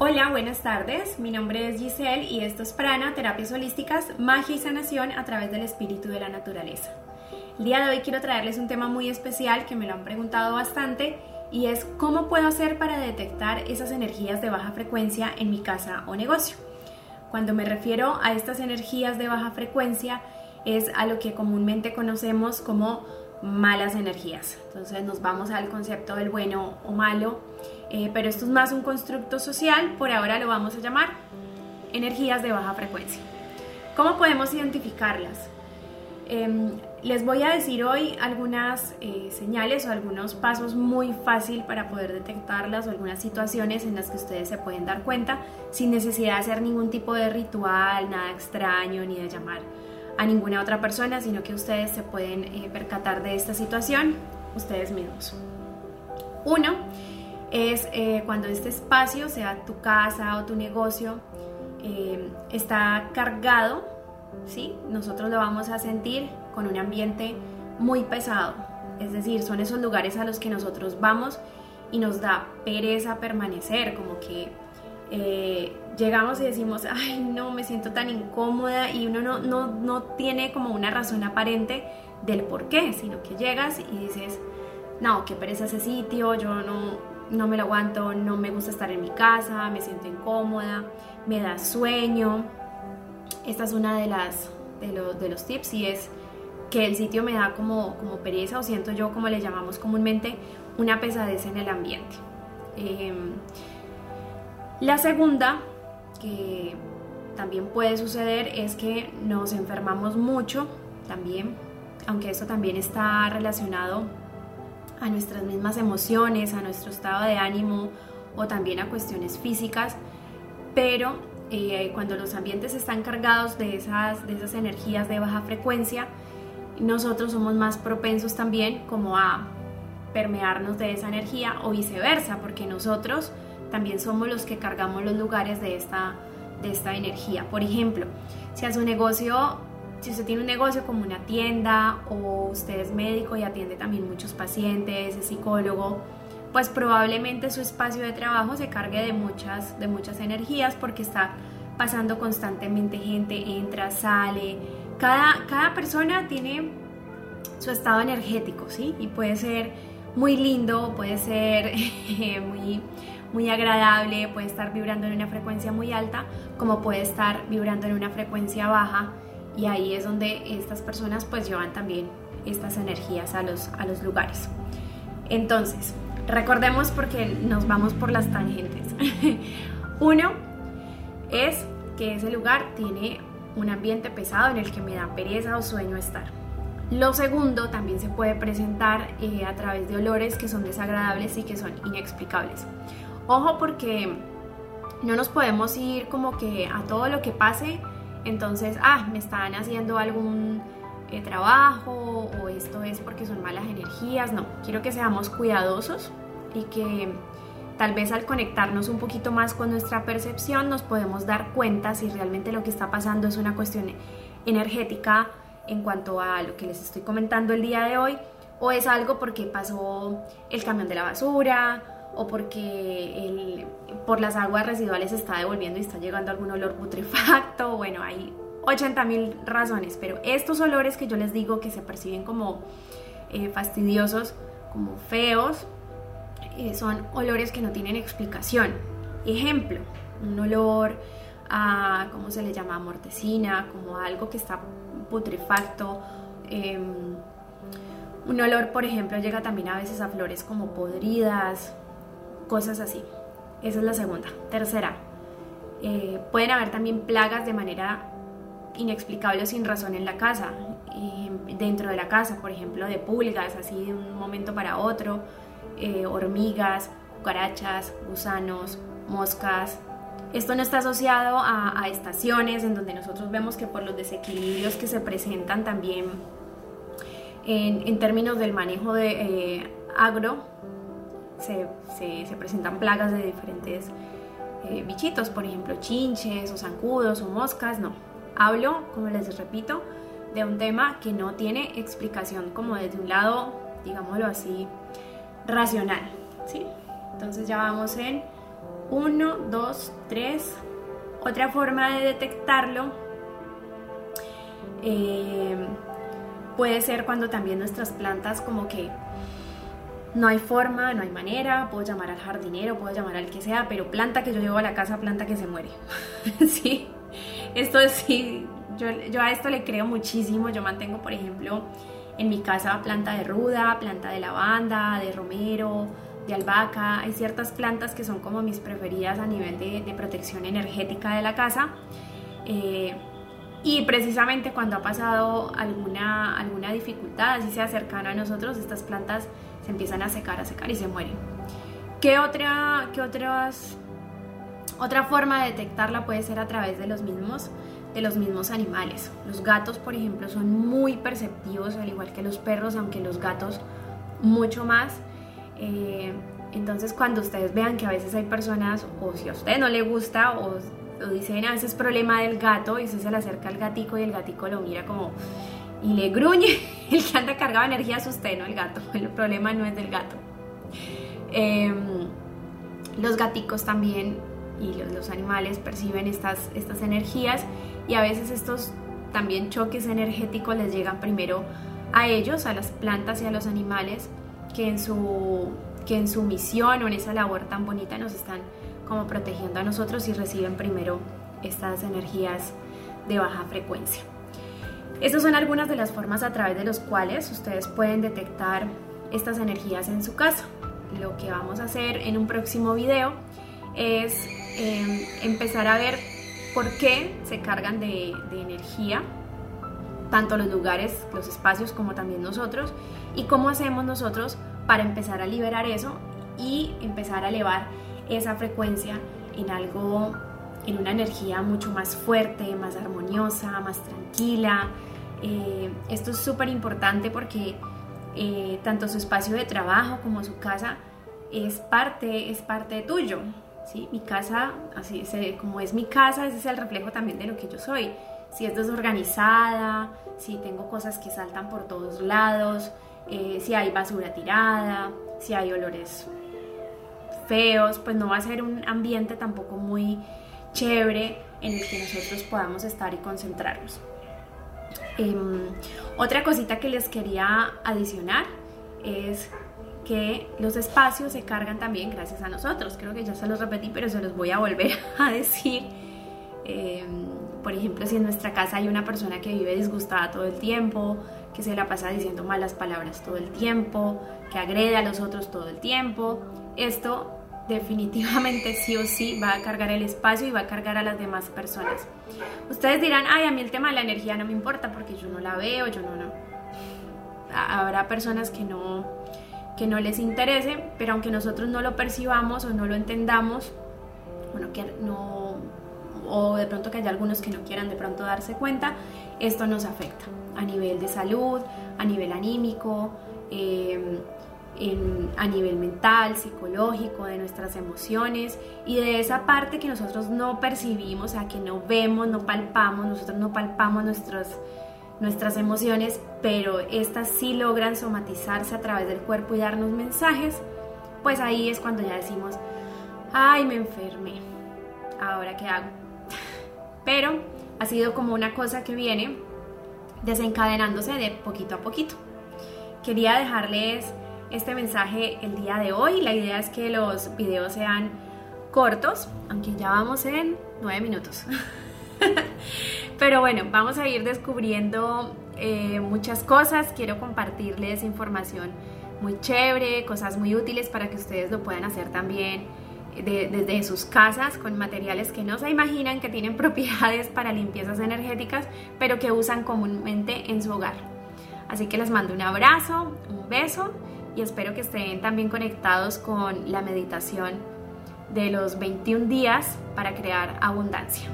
Hola, buenas tardes. Mi nombre es Giselle y esto es Prana, Terapias Holísticas, Magia y Sanación a través del Espíritu de la Naturaleza. El día de hoy quiero traerles un tema muy especial que me lo han preguntado bastante y es cómo puedo hacer para detectar esas energías de baja frecuencia en mi casa o negocio. Cuando me refiero a estas energías de baja frecuencia es a lo que comúnmente conocemos como malas energías. Entonces nos vamos al concepto del bueno o malo, eh, pero esto es más un constructo social, por ahora lo vamos a llamar energías de baja frecuencia. ¿Cómo podemos identificarlas? Em, les voy a decir hoy algunas eh, señales o algunos pasos muy fácil para poder detectarlas o algunas situaciones en las que ustedes se pueden dar cuenta sin necesidad de hacer ningún tipo de ritual, nada extraño ni de llamar a ninguna otra persona, sino que ustedes se pueden eh, percatar de esta situación ustedes mismos. Uno es eh, cuando este espacio, sea tu casa o tu negocio, eh, está cargado, ¿sí? nosotros lo vamos a sentir con un ambiente muy pesado. Es decir, son esos lugares a los que nosotros vamos y nos da pereza permanecer, como que eh, llegamos y decimos, ay, no, me siento tan incómoda y uno no, no, no tiene como una razón aparente del por qué, sino que llegas y dices, no, qué pereza ese sitio, yo no, no me lo aguanto, no me gusta estar en mi casa, me siento incómoda, me da sueño. Esta es una de las de, de los tips y es que el sitio me da como, como pereza o siento yo como le llamamos comúnmente una pesadez en el ambiente. Em, la segunda, que también puede suceder, es que nos enfermamos mucho también, aunque eso también está relacionado a nuestras mismas emociones, a nuestro estado de ánimo o también a cuestiones físicas, pero eh, cuando los ambientes están cargados de esas, de esas energías de baja frecuencia, nosotros somos más propensos también como a permearnos de esa energía o viceversa, porque nosotros también somos los que cargamos los lugares de esta, de esta energía. Por ejemplo, si a su negocio, si usted tiene un negocio como una tienda o usted es médico y atiende también muchos pacientes, es psicólogo, pues probablemente su espacio de trabajo se cargue de muchas, de muchas energías porque está pasando constantemente gente, entra, sale. Cada, cada persona tiene su estado energético, ¿sí? Y puede ser muy lindo, puede ser muy muy agradable, puede estar vibrando en una frecuencia muy alta, como puede estar vibrando en una frecuencia baja y ahí es donde estas personas pues llevan también estas energías a los, a los lugares. Entonces, recordemos porque nos vamos por las tangentes. Uno es que ese lugar tiene un ambiente pesado en el que me da pereza o sueño estar. Lo segundo también se puede presentar eh, a través de olores que son desagradables y que son inexplicables. Ojo porque no nos podemos ir como que a todo lo que pase, entonces, ah, me están haciendo algún eh, trabajo o esto es porque son malas energías. No, quiero que seamos cuidadosos y que tal vez al conectarnos un poquito más con nuestra percepción nos podemos dar cuenta si realmente lo que está pasando es una cuestión energética en cuanto a lo que les estoy comentando el día de hoy o es algo porque pasó el camión de la basura o porque por las aguas residuales se está devolviendo y está llegando algún olor putrefacto, bueno, hay 80 mil razones, pero estos olores que yo les digo que se perciben como eh, fastidiosos, como feos, eh, son olores que no tienen explicación. Ejemplo, un olor a, ¿cómo se le llama? Mortecina, como algo que está putrefacto. Em, un olor, por ejemplo, llega también a veces a flores como podridas, cosas así. Esa es la segunda. Tercera, eh, pueden haber también plagas de manera inexplicable o sin razón en la casa, eh, dentro de la casa, por ejemplo, de pulgas, así de un momento para otro, eh, hormigas, cucarachas, gusanos, moscas. Esto no está asociado a, estaciones en donde nosotros vemos que por los desequilibrios que se presentan también en, términos del manejo de agro, se, presentan plagas de diferentes eh, bichitos, por ejemplo, chinches o zancudos o moscas, no. Hablo, como les repito, de un tema que no tiene explicación como desde un lado, digámoslo así, racional, ¿sí? Entonces ya vamos en Uno, dos, tres. Otra forma de detectarlo eh, puede ser cuando también nuestras plantas como que no hay forma, no hay manera, puedo llamar al jardinero, puedo llamar al que sea, pero planta que yo llevo a la casa, planta que se muere. sí, esto sí, yo, a esto le creo muchísimo, yo mantengo por ejemplo en mi casa planta de ruda, planta de lavanda, de romero, de albahaca, hay ciertas plantas que son como mis preferidas a nivel de, protección energética de la casa. Eh, y precisamente cuando ha pasado alguna, alguna dificultad, así sea cercana a nosotros, estas plantas empiezan a secar, a secar y se mueren. ¿Qué otra, qué otras, otra forma de detectarla puede ser a través de los mismos? de los mismos animales. Los gatos, por ejemplo, son muy perceptivos, al igual que los perros, aunque los gatos mucho más. Eh, entonces, cuando ustedes vean que a veces hay personas, o si a usted no le gusta, o lo dicen, ah, veces es problema del gato, y usted se le acerca al gatico y el gatico lo mira como y le gruñe. El que anda cargado energía es usted, no el gato. El problema no es del gato. Em, los gaticos también y los, animales perciben estas, estas energías y a veces estos también choques energéticos les llegan primero a ellos, a las plantas y a los animales que en su, que en su misión o en esa labor tan bonita nos están como protegiendo a nosotros y reciben primero estas energías de baja frecuencia. Estas son algunas de las formas a través de las cuales ustedes pueden detectar estas energías en su casa. Lo que vamos a hacer en un próximo video es em, empezar a ver por qué se cargan de, de energía tanto los lugares, los espacios como también nosotros y cómo hacemos nosotros para empezar a liberar eso y empezar a elevar esa frecuencia en algo, en una energía mucho más fuerte, más armoniosa, más tranquila. Eh, esto es súper importante porque eh, tanto su espacio de trabajo como su casa es parte, es parte tuyo. ¿sí? Mi casa, así como es mi casa, ese es el reflejo también de lo que yo soy. Si es desorganizada, si tengo cosas que saltan por todos lados, eh, si hay basura tirada, si hay olores feos, pues no va a ser un ambiente tampoco muy chévere en el que nosotros podamos estar y concentrarnos. Em, otra cosita que les quería adicionar es que los espacios se cargan también gracias a nosotros. Creo que ya se los repetí, pero se los voy a volver a decir. Em, por ejemplo, si en nuestra casa hay una persona que vive disgustada todo el tiempo, que se la pasa diciendo malas palabras todo el tiempo, que agrede a los otros todo el tiempo, esto definitivamente sí o sí va a cargar el espacio y va a cargar a las demás personas. Ustedes dirán, ay, a mí el tema de la energía no me importa porque yo no la veo, yo no, no. Habrá personas que no, que no les interese, pero aunque nosotros no lo percibamos o no lo entendamos, bueno, que no, o de pronto que haya algunos que no quieran de pronto darse cuenta, esto nos afecta a nivel de salud, a nivel anímico, eh, a nivel mental, psicológico, de nuestras emociones y de esa parte que nosotros no percibimos, sea, que no vemos, no palpamos, nosotros no palpamos nuestras nuestras emociones, pero estas sí logran somatizarse a través del cuerpo y darnos mensajes, pues ahí es cuando ya decimos, ay, me enfermé, ahora qué hago. Pero ha sido como una cosa que viene desencadenándose de poquito a poquito. Quería dejarles este mensaje el día de hoy. La idea es que los videos sean cortos, aunque ya vamos en nueve minutos. Pero bueno, vamos a ir descubriendo eh, muchas cosas. Quiero compartirles información muy chévere, cosas muy útiles para que ustedes lo puedan hacer también desde sus casas con materiales que no se imaginan que tienen propiedades para limpiezas energéticas, pero que usan comúnmente en su hogar. Así que les mando un abrazo, un beso y espero que estén también conectados con la meditación de los 21 días para crear abundancia.